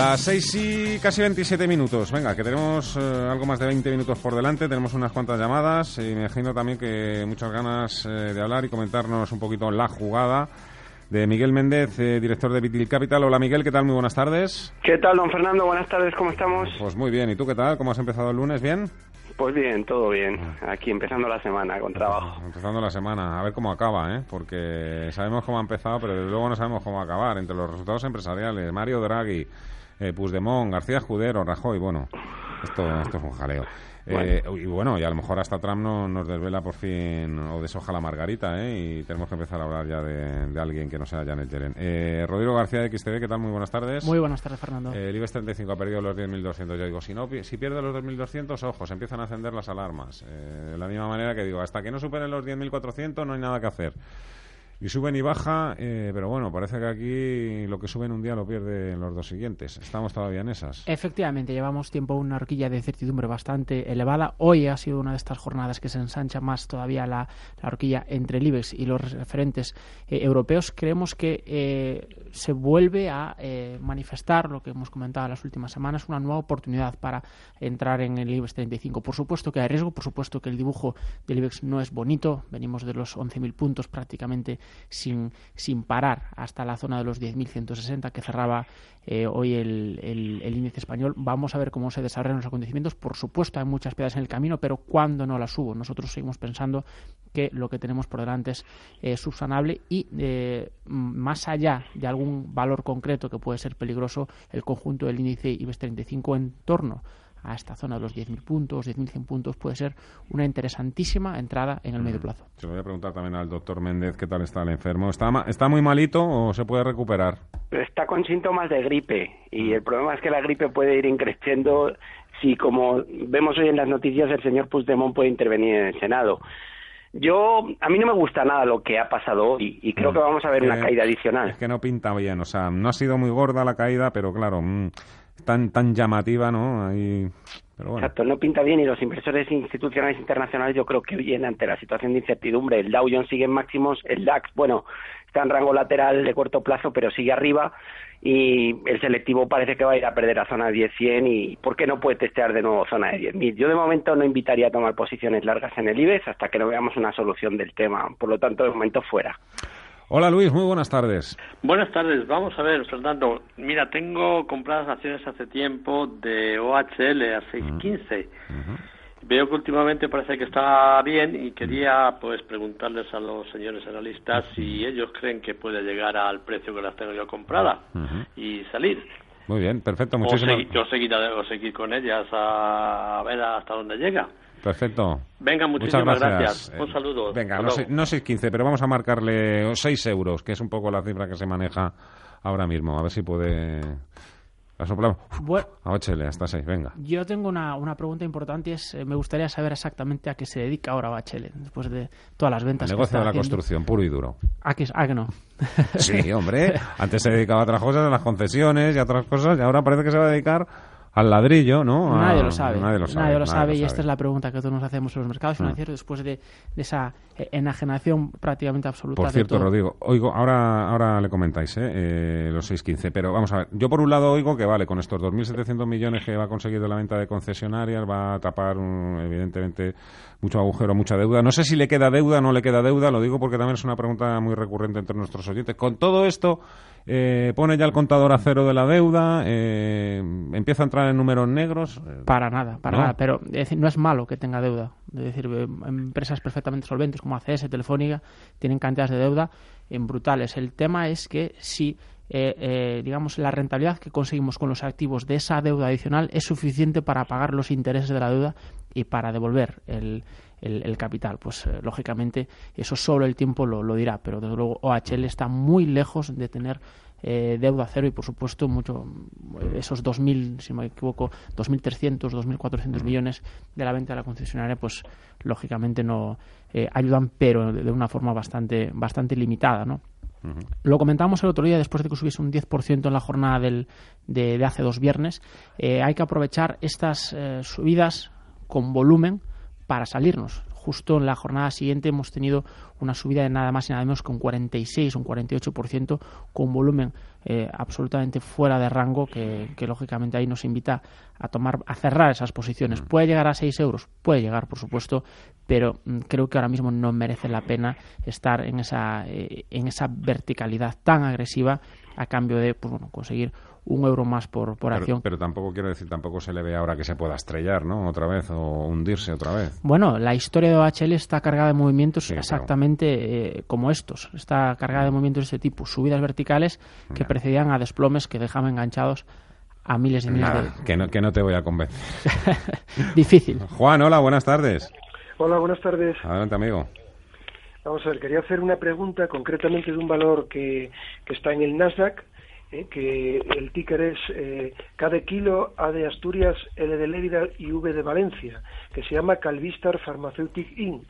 Las 6 y casi 27 minutos. Venga, que tenemos eh, algo más de 20 minutos por delante. Tenemos unas cuantas llamadas y me imagino también que muchas ganas eh, de hablar y comentarnos un poquito la jugada de Miguel Méndez, eh, director de Vitil Capital. Hola Miguel, ¿qué tal? Muy buenas tardes. ¿Qué tal, don Fernando? Buenas tardes, ¿cómo estamos? Pues muy bien. ¿Y tú qué tal? ¿Cómo has empezado el lunes? ¿Bien? Pues bien, todo bien. Aquí empezando la semana con trabajo. Empezando la semana. A ver cómo acaba, ¿eh? Porque sabemos cómo ha empezado, pero desde luego no sabemos cómo va a acabar. Entre los resultados empresariales, Mario Draghi eh, Puigdemont, García Judero, Rajoy, bueno, esto, esto es un jaleo. Eh, y bueno, y a lo mejor hasta Trump no, nos desvela por fin o deshoja la margarita, ¿eh? Y tenemos que empezar a hablar ya de, alguien que no sea Janet Yellen. Eh, Rodrigo García de XTV, ¿qué tal? Muy buenas tardes. Muy buenas tardes, Fernando. Eh, el IBEX 35 ha perdido los 10.200. Yo digo, si, no, si pierde los 2.200, ojos, empiezan a encender las alarmas. de la misma manera que digo, hasta que no superen los 10.400 no hay nada que hacer. Y suben y baja, eh, pero bueno, parece que aquí lo que sube en un día lo pierde en los dos siguientes. Estamos todavía en esas. Efectivamente, llevamos tiempo una horquilla de incertidumbre bastante elevada. Hoy ha sido una de estas jornadas que se ensancha más todavía la, horquilla entre el IBEX y los referentes eh, europeos. Creemos que eh, se vuelve a manifestar lo que hemos comentado en las últimas semanas, una nueva oportunidad para entrar en el IBEX 35. Por supuesto que hay riesgo, por supuesto que el dibujo del IBEX no es bonito. Venimos de los 11.000 puntos prácticamente sin, sin parar hasta la zona de los 10.160 que cerraba eh, hoy el, el, índice español. Vamos a ver cómo se desarrollan los acontecimientos. Por supuesto, hay muchas piedras en el camino, pero cuando no las subo, nosotros seguimos pensando que lo que tenemos por delante es eh, subsanable y eh, más allá de algún valor concreto que puede ser peligroso, el conjunto del índice IBEX 35 en torno a esta zona de los 10.000 puntos, 10.100 puntos, puede ser una interesantísima entrada en el medio plazo. Se lo voy a preguntar también al doctor Méndez qué tal está el enfermo. ¿Está, ¿Está muy malito o se puede recuperar? Está con síntomas de gripe y el problema es que la gripe puede ir increciendo si, como vemos hoy en las noticias, el señor Puigdemont puede intervenir en el Senado. Yo, a mí no me gusta nada lo que ha pasado hoy y creo que vamos a ver una caída adicional. Es que no pinta bien, o sea, no ha sido muy gorda la caída, pero claro, mm, tan, tan llamativa, ¿no? Ahí... Exacto, no pinta bien y los inversores institucionales internacionales yo creo que vienen ante la situación de incertidumbre. El Dow Jones sigue en máximos, el DAX, bueno, está en rango lateral de corto plazo, pero sigue arriba y el selectivo parece que va a ir a perder a zona de 10-100 y ¿por qué no puede testear de nuevo zona de 10.000? Yo de momento no invitaría a tomar posiciones largas en el IBEX hasta que no veamos una solución del tema, por lo tanto de momento fuera. Hola Luis, muy buenas tardes. Buenas tardes, vamos a ver, Fernando. Mira, tengo compradas acciones hace tiempo de OHL a 6.15. Veo que últimamente parece que está bien y quería pues preguntarles a los señores analistas si ellos creen que puede llegar al precio que las tengo yo comprada y salir. Muy bien, perfecto, muchísimas o, seguir, o seguir con ellas a ver hasta dónde llega. Perfecto. Venga, muchísimas gracias. Un saludo. Venga, no, sé, no 6.15, pero vamos a marcarle 6 euros, que es un poco la cifra que se maneja ahora mismo. A ver si puede... La soplamos. Bueno, a hasta 6, venga. Yo tengo una, una pregunta importante y es, eh, me gustaría saber exactamente a qué se dedica ahora Bachelet, después de todas las ventas. El negocio de la construcción, puro y duro. ¿A que, a que no? sí, hombre. Antes se dedicaba a otras cosas, a las concesiones y a otras cosas, y ahora parece que se va a dedicar al ladrillo, ¿no? nadie, lo sabe, nadie lo sabe. y esta es la pregunta que todos nos hacemos en los mercados ah. financieros después de, esa eh, enajenación prácticamente absoluta. Por cierto, Rodrigo, oigo, ahora, ahora le comentáis ¿eh? eh los 6.15, pero vamos a ver, yo por un lado oigo que vale, con estos 2.700 millones que va a conseguir de la venta de concesionarias, va a tapar evidentemente mucho agujero, mucha deuda. No sé si le queda deuda o no le queda deuda, lo digo porque también es una pregunta muy recurrente entre nuestros oyentes. Con todo esto, eh, pone ya el contador a cero de la deuda, eh, empieza a entrar en números negros. Eh, para nada, para nada. Pero es decir, no es malo que tenga deuda. Es decir, empresas perfectamente solventes como ACS, Telefónica, tienen cantidades de deuda en brutales. El tema es que si digamos, la rentabilidad que conseguimos con los activos de esa deuda adicional es suficiente para pagar los intereses de la deuda y para devolver el, el, capital. Pues lógicamente eso solo el tiempo lo, lo, dirá, pero desde luego OHL está muy lejos de tener eh, deuda cero y por supuesto mucho esos 2.000, si me equivoco, 2.300, 2.400 millones de la venta de la concesionaria, pues lógicamente no eh, ayudan, pero de, una forma bastante, bastante limitada, ¿no? Lo comentamos el otro día, después de que subiese un 10% en la jornada del, de, hace dos viernes. Eh, hay que aprovechar estas subidas con volumen para salirnos justo en la jornada siguiente hemos tenido una subida de nada más y nada menos que un 46, un 48%, con volumen eh, absolutamente fuera de rango, que, lógicamente ahí nos invita a tomar, a cerrar esas posiciones. ¿Puede llegar a 6 euros? Puede llegar, por supuesto, pero mm, creo que ahora mismo no merece la pena estar en esa, eh, en esa verticalidad tan agresiva a cambio de pues, bueno, conseguir un euro más por, por acción. Pero tampoco quiero decir, tampoco se le ve ahora que se pueda estrellar, ¿no? Otra vez o hundirse otra vez. Bueno, la historia de OHL está cargada de movimientos exactamente eh, como estos. Está cargada de movimientos de este tipo, subidas verticales que precedían a desplomes que dejaban enganchados a miles y miles de... Que no, que no te voy a convencer. Difícil. Juan, hola, buenas tardes. Hola, buenas tardes. Adelante, amigo. Vamos a ver, quería hacer una pregunta concretamente de un valor que, que está en el Nasdaq, ¿eh? que el ticker es eh, K de Kilo, A de Asturias, L de Lérida y V de Valencia, que se llama Calvistar Pharmaceutic Inc.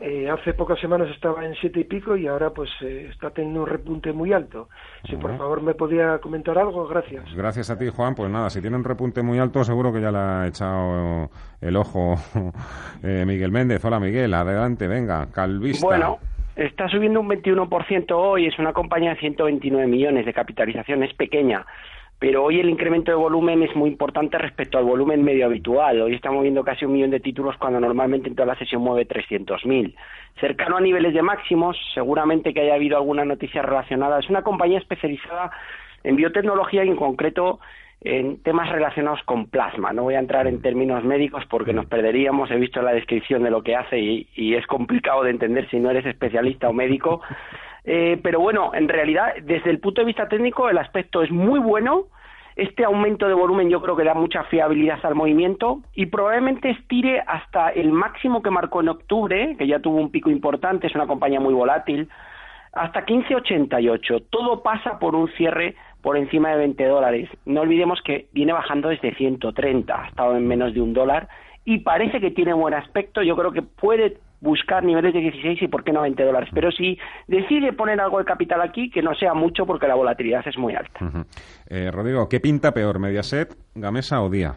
Eh, hace pocas semanas estaba en siete y pico y ahora pues eh, está teniendo un repunte muy alto. Si por favor me podía comentar algo, gracias. Gracias a ti, Juan. Pues nada, si tiene un repunte muy alto, seguro que ya le ha echado el ojo Miguel Méndez. Hola, Miguel. Adelante, venga, Calvistar. Bueno. Está subiendo un 21% hoy, es una compañía de 129 millones de capitalización, es pequeña, pero hoy el incremento de volumen es muy importante respecto al volumen medio habitual. Hoy estamos viendo casi un millón de títulos cuando normalmente en toda la sesión mueve 300.000. Cercano a niveles de máximos, seguramente que haya habido alguna noticia relacionada. Es una compañía especializada en biotecnología y en concreto en temas relacionados con plasma. No voy a entrar en términos médicos porque nos perderíamos. He visto la descripción de lo que hace y, es complicado de entender si no eres especialista o médico. Eh, pero bueno, en realidad, desde el punto de vista técnico, el aspecto es muy bueno. Este aumento de volumen yo creo que da mucha fiabilidad al movimiento y probablemente estire hasta el máximo que marcó en octubre, que ya tuvo un pico importante, es una compañía muy volátil, hasta 15.88. Todo pasa por un cierre por encima de 20 dólares. No olvidemos que viene bajando desde 130, ha estado en menos de un dólar y parece que tiene buen aspecto. Yo creo que puede buscar niveles de 16 y por qué no 20 dólares. Pero si decide poner algo de capital aquí, que no sea mucho porque la volatilidad es muy alta. eh, Rodrigo, ¿qué pinta peor, Mediaset, Gamesa o Día?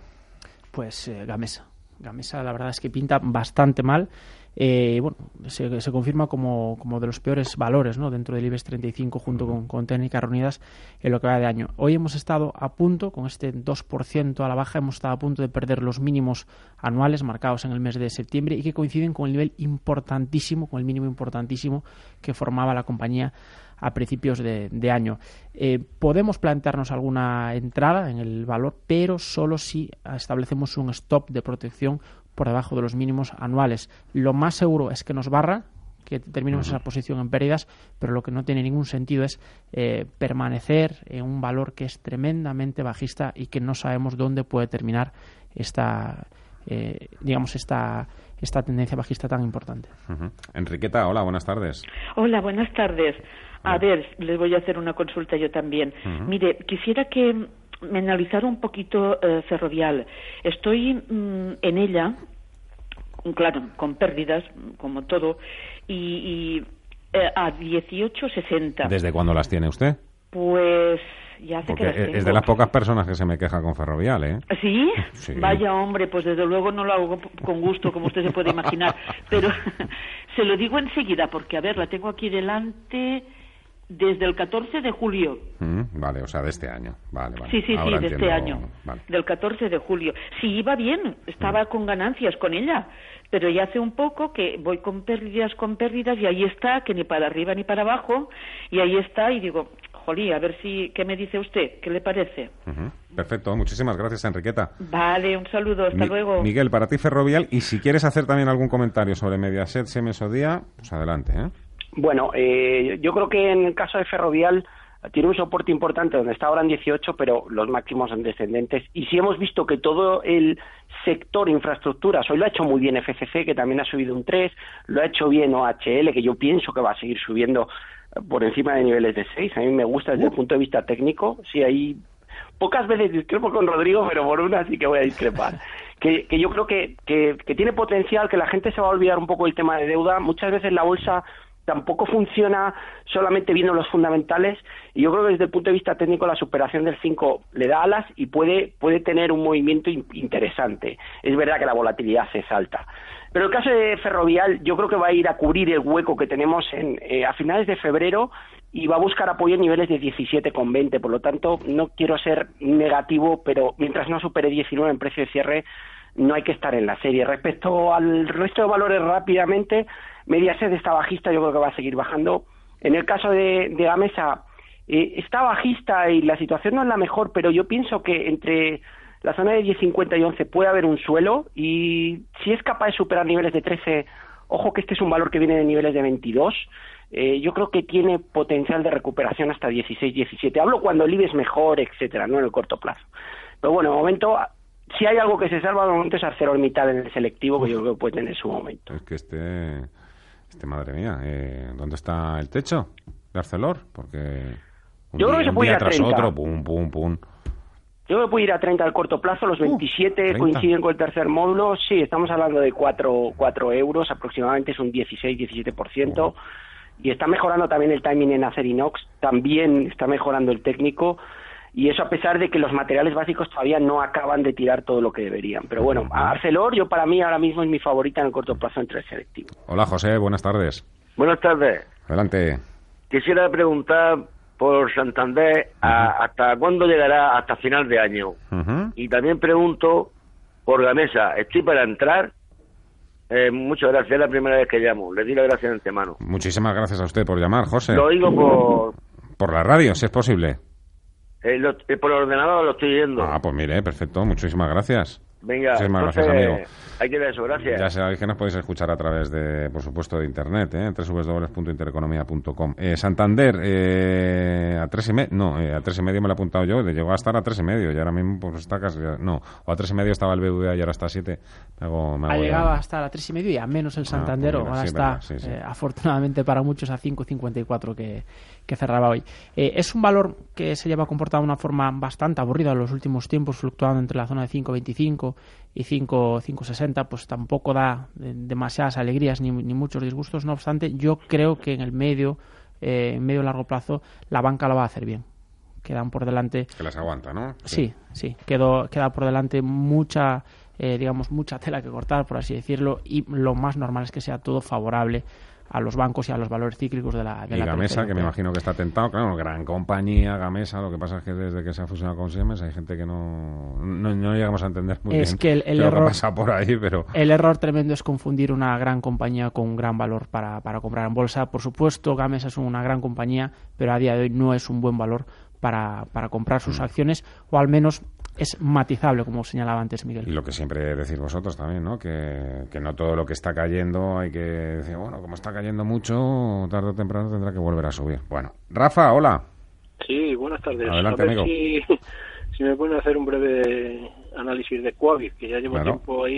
Pues eh, Gamesa. Gamesa la verdad es que pinta bastante mal eh, bueno, se, confirma como, como, de los peores valores ¿no? dentro del IBEX 35 junto con, con Técnicas Reunidas en lo que va de año. Hoy hemos estado a punto, con este 2% a la baja, hemos estado a punto de perder los mínimos anuales marcados en el mes de septiembre y que coinciden con el nivel importantísimo, con el mínimo importantísimo que formaba la compañía a principios de, año. Eh, podemos plantearnos alguna entrada en el valor, pero solo si establecemos un stop de protección por debajo de los mínimos anuales. Lo más seguro es que nos barra, que terminemos esa posición en pérdidas, pero lo que no tiene ningún sentido es eh, permanecer en un valor que es tremendamente bajista y que no sabemos dónde puede terminar esta, eh, digamos, esta, esta tendencia bajista tan importante. Enriqueta, hola, buenas tardes. Hola, buenas tardes. A ver, les voy a hacer una consulta yo también. Mire, quisiera que me analizara un poquito eh, ferrovial. Estoy mm, en ella, claro, con pérdidas, como todo, y, y eh, a 18.60. ¿Desde cuándo las tiene usted? Pues ya hace que las tengo. Es de las pocas personas que se me queja con Ferrovial, ¿eh? ¿Sí? ¿Sí? Vaya hombre, pues desde luego no lo hago con gusto, como usted se puede imaginar. Pero se lo digo enseguida, porque, a ver, la tengo aquí delante desde el 14 de julio. Mm, vale, o sea, de este año. Vale, vale. Sí, sí, sí, de este año. Del 14 de julio. Sí, iba bien, estaba mm. con ganancias con ella, pero ya hace un poco que voy con pérdidas, con pérdidas, y ahí está, que ni para arriba ni para abajo, y ahí está, y digo, jolí, a ver si, ¿qué me dice usted? ¿Qué le parece? Perfecto, muchísimas gracias, Enriqueta. Vale, un saludo, hasta luego. Miguel, para ti Ferrovial, y si quieres hacer también algún comentario sobre Mediaset, Siemens o Día, pues adelante, ¿eh? Bueno, eh, yo creo que en el caso de Ferrovial tiene un soporte importante donde está ahora en 18, pero los máximos son descendentes. Y si hemos visto que todo el sector infraestructuras, hoy lo ha hecho muy bien FCC, que también ha subido un 3, lo ha hecho bien OHL, que yo pienso que va a seguir subiendo por encima de niveles de 6. A mí me gusta desde el punto de vista técnico. Sí, hay pocas veces discrepo con Rodrigo, pero por una sí que voy a discrepar. que, que yo creo que, que, que tiene potencial, que la gente se va a olvidar un poco del tema de deuda. Muchas veces la bolsa tampoco funciona solamente viendo los fundamentales y yo creo que desde el punto de vista técnico la superación del 5 le da alas y puede, puede tener un movimiento interesante. Es verdad que la volatilidad es alta. Pero el caso de Ferrovial yo creo que va a ir a cubrir el hueco que tenemos en, eh, a finales de febrero y va a buscar apoyo en niveles de 17,20. Por lo tanto, no quiero ser negativo, pero mientras no supere 19 en precio de cierre, no hay que estar en la serie. Respecto al resto de valores rápidamente, Mediaset está bajista, yo creo que va a seguir bajando. En el caso de, de Gamesa, eh, está bajista y la situación no es la mejor, pero yo pienso que entre la zona de 10,50 y 11 puede haber un suelo y si es capaz de superar niveles de 13, ojo que este es un valor que viene de niveles de 22, eh, yo creo que tiene potencial de recuperación hasta 16, 17. Hablo cuando el IBE es mejor, etcétera, no en el corto plazo. Pero bueno, de momento, si hay algo que se salva, momento es ArcelorMittal en el selectivo, que yo creo que puede tener su momento. Es que este, este madre mía, eh, ¿dónde está el techo de Arcelor? Porque un yo día, creo que se puede ir a tras 30. otro, pum, pum, pum. Yo me puedo ir a 30 al corto plazo, los 27 30. coinciden con el tercer módulo. Sí, estamos hablando de 4, 4 euros, aproximadamente es un 16-17%. Y está mejorando también el timing en Acerinox, también está mejorando el técnico. Y eso a pesar de que los materiales básicos todavía no acaban de tirar todo lo que deberían. Pero bueno, Arcelor, yo para mí ahora mismo es mi favorita en el corto plazo entre el selectivo. Hola José, buenas tardes. Buenas tardes. Adelante. Quisiera preguntar por Santander a- hasta cuándo llegará hasta final de año. Y también pregunto por Gamesa, estoy para entrar. Eh, muchas gracias, es la primera vez que llamo. Le di las gracias de antemano. Muchísimas gracias a usted por llamar, José. Lo oigo por, Por la radio, si es posible. Eh, lo- eh, por ordenador, lo estoy oyendo. Ah, pues mire, perfecto, muchísimas gracias. Venga, Muchísimas entonces, gracias, amigo. hay que dar eso, gracias. Ya sabéis que nos podéis escuchar a través de, por supuesto, de internet, ¿eh? www.intereconomía.com. Eh, Santander, eh, a tres y medio, no, eh, a tres y medio me lo he apuntado yo, llegó a estar a tres y medio y ahora mismo pues está casi, no, o a tres y medio estaba el BBVA y ahora está a siete. Me hago, me Ha ya- llegado hasta la tres y medio y a menos el Santander, pues mira, ahora sí, está, verdad, sí, sí. eh, afortunadamente para muchos, a 5.54 que, que cerraba hoy. Eh, es un valor que se lleva comportado de una forma bastante aburrida en los últimos tiempos, fluctuando entre la zona de 5.25 y 5 5.60, pues tampoco da eh, demasiadas alegrías ni, ni muchos disgustos. No obstante, yo creo que en el medio, eh, en medio largo plazo, la banca lo va a hacer bien. Quedan por delante Que las aguanta, ¿no? Sí, sí, quedó, queda por delante mucha, eh, digamos, mucha tela que cortar, por así decirlo, y lo más normal es que sea todo favorable a los bancos y a los valores cíclicos de la de Y la Gamesa, que me imagino que está tentado, claro, gran compañía, Gamesa, lo que pasa es que desde que se ha fusionado con Siemens hay gente que no, no, no llegamos a entender muy Es bien que el- lo error- pasa por ahí, pero... El error tremendo es confundir una gran compañía con un gran valor para, para comprar en bolsa. Por supuesto, Gamesa es una gran compañía, pero a día de hoy no es un buen valor para, para comprar sus Mm. acciones, o al menos es matizable, como señalaba antes Miguel. Y lo que siempre decís vosotros también, ¿no? Que, que no todo lo que está cayendo hay que decir, bueno, como está cayendo mucho, tarde o temprano tendrá que volver a subir. Bueno, Rafa, hola. Sí, buenas tardes. Adelante, a ver amigo. Si, si me pueden hacer un breve análisis de Coavit, que ya llevo Claro. tiempo ahí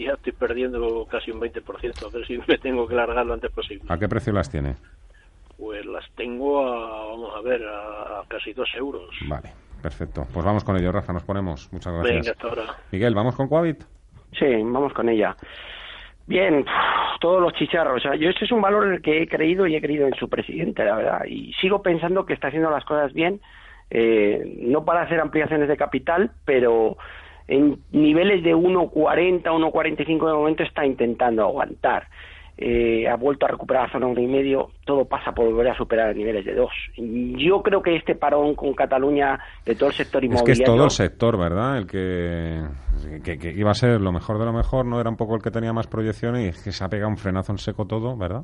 y ya estoy perdiendo casi un 20%. A ver si me tengo que largar lo antes posible. ¿A qué precio las tiene? Pues las tengo a, vamos a ver, a, a casi dos euros. Vale, perfecto. Pues vamos con ello, Rafa, nos ponemos. Muchas gracias. Venga. Miguel, ¿vamos con Coavit? Sí, vamos con ella. Bien, todos los chicharros. O sea, yo este es un valor en el que he creído y he creído en su presidente, la verdad. Y sigo pensando que está haciendo las cosas bien, eh, no para hacer ampliaciones de capital, pero en niveles de 1,40, 1,45 de momento está intentando aguantar. Eh, ha vuelto a recuperar la zona uno y medio, todo pasa por volver a superar niveles de 2. Yo creo que este parón con Cataluña de todo el sector Es que inmobiliario... es todo el sector, ¿verdad? El que, que, que iba a ser lo mejor de lo mejor, no era un poco el que tenía más proyección y es que se ha pegado un frenazo en seco todo, ¿verdad?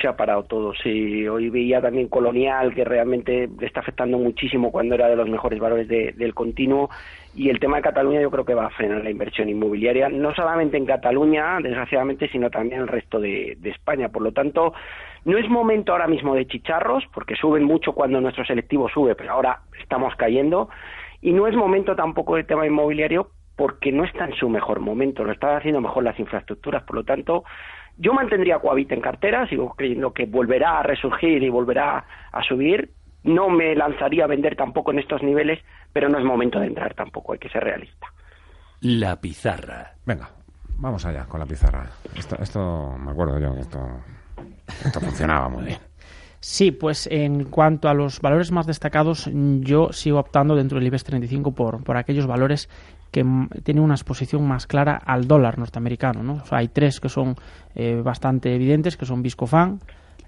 se ha parado todo. Sí, hoy veía también Colonial que realmente le está afectando muchísimo cuando era de los mejores valores de- del continuo y el tema de Cataluña yo creo que va a frenar la inversión inmobiliaria, no solamente en Cataluña, desgraciadamente, sino también en el resto de, España. Por lo tanto, no es momento ahora mismo de chicharros, porque suben mucho cuando nuestro selectivo sube, pero ahora estamos cayendo, y no es momento tampoco de tema inmobiliario porque no está en su mejor momento, lo están haciendo mejor las infraestructuras, por lo tanto, yo mantendría Coavit en cartera, sigo creyendo que volverá a resurgir y volverá a subir, no me lanzaría a vender tampoco en estos niveles, pero no es momento de entrar tampoco, hay que ser realista. La pizarra. Venga, vamos allá con la pizarra. Esto, esto me acuerdo yo que esto, esto funcionaba muy bien. Sí, pues en cuanto a los valores más destacados, yo sigo optando dentro del IBEX 35 por, por aquellos valores que tienen una exposición más clara al dólar norteamericano. ¿no? hay tres que son eh, bastante evidentes, que son Viscofan,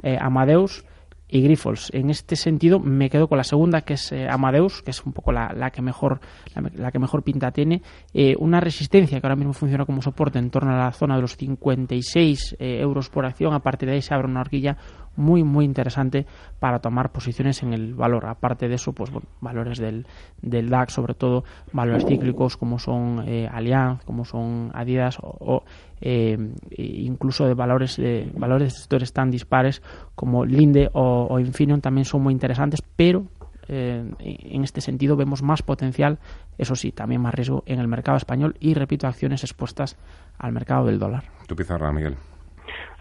eh, Amadeus y Grifols. En este sentido, me quedo con la segunda, que es eh, Amadeus, que es un poco la, que mejor la, que mejor pinta tiene. Eh, una resistencia que ahora mismo funciona como soporte en torno a la zona de los 56 eh, euros por acción. A partir de ahí se abre una horquilla muy muy interesante para tomar posiciones en el valor. Aparte de eso, pues valores del, del DAX, sobre todo valores cíclicos como son eh, como son Adidas o, eh, incluso de valores de valores de sectores tan dispares como Linde o, Infineon también son muy interesantes, pero eh, en este sentido vemos más potencial, eso sí, también más riesgo en el mercado español y repito, acciones expuestas al mercado del dólar. Tu pizarra, Miguel.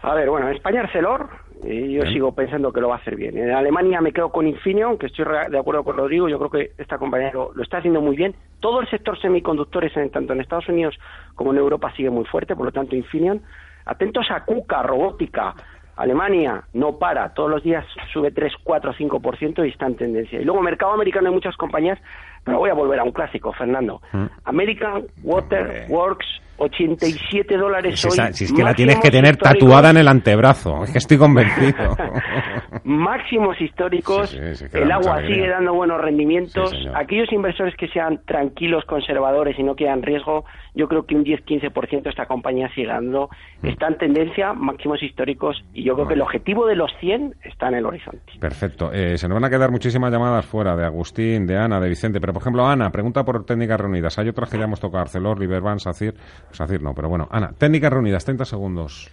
A ver, bueno, España Arcelor, y yo sigo pensando que lo va a hacer bien. En Alemania me quedo con Infineon, que estoy de acuerdo con Rodrigo, yo creo que esta compañía lo, está haciendo muy bien. Todo el sector semiconductores, en, tanto en Estados Unidos como en Europa, sigue muy fuerte, por lo tanto Infineon. Atentos a KUKA, robótica. Alemania no para, todos los días sube 3, 4, 5% y está en tendencia. Y luego mercado americano hay muchas compañías, pero voy a volver a un clásico, Fernando. Mm. American Water Works 87 dólares hoy. si es que la tienes que tener tatuada en el antebrazo, es que estoy convencido. máximos históricos, el agua sigue dando buenos rendimientos. Aquellos inversores que sean tranquilos, conservadores y no quieran riesgo, yo creo que un 10-15% esta compañía sigue dando. Mm. Está en tendencia, máximos históricos, y yo creo que el objetivo de los 100 está en el horizonte. Perfecto. Eh, se nos van a quedar muchísimas llamadas fuera de Agustín, de Ana, de Vicente, pero por ejemplo, Ana, pregunta por técnicas reunidas. Hay otras que ya hemos tocado, Arcelor, Riverbank, SACIR. SACIR no, pero bueno. Ana, técnicas reunidas, 30 segundos.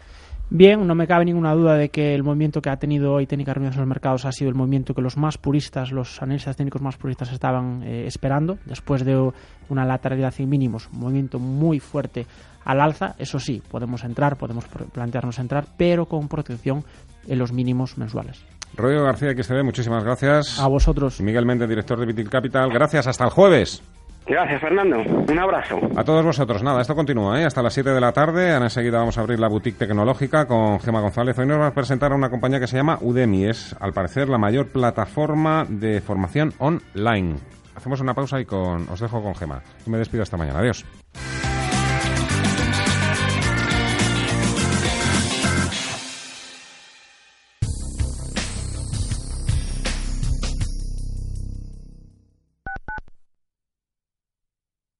Bien, no me cabe ninguna duda de que el movimiento que ha tenido hoy Técnicas Reunidas en los mercados ha sido el movimiento que los más puristas, los analistas técnicos más puristas estaban eh, esperando, después de una lateralidad sin mínimos, un movimiento muy fuerte al alza. Eso sí, podemos entrar, podemos plantearnos entrar, pero con protección en los mínimos mensuales. Rodrigo García, ve, muchísimas gracias. A vosotros. Miguel Méndez, director de Vitil Capital, gracias, hasta el jueves. Gracias, Fernando. Un abrazo. A todos vosotros. Nada, esto continúa ¿eh? hasta las 7 de la tarde. Enseguida vamos a abrir la boutique tecnológica con Gema González. Hoy nos va a presentar a una compañía que se llama Udemy. Es, al parecer, la mayor plataforma de formación online. Hacemos una pausa y con, os dejo con Gema. Y me despido hasta mañana. Adiós.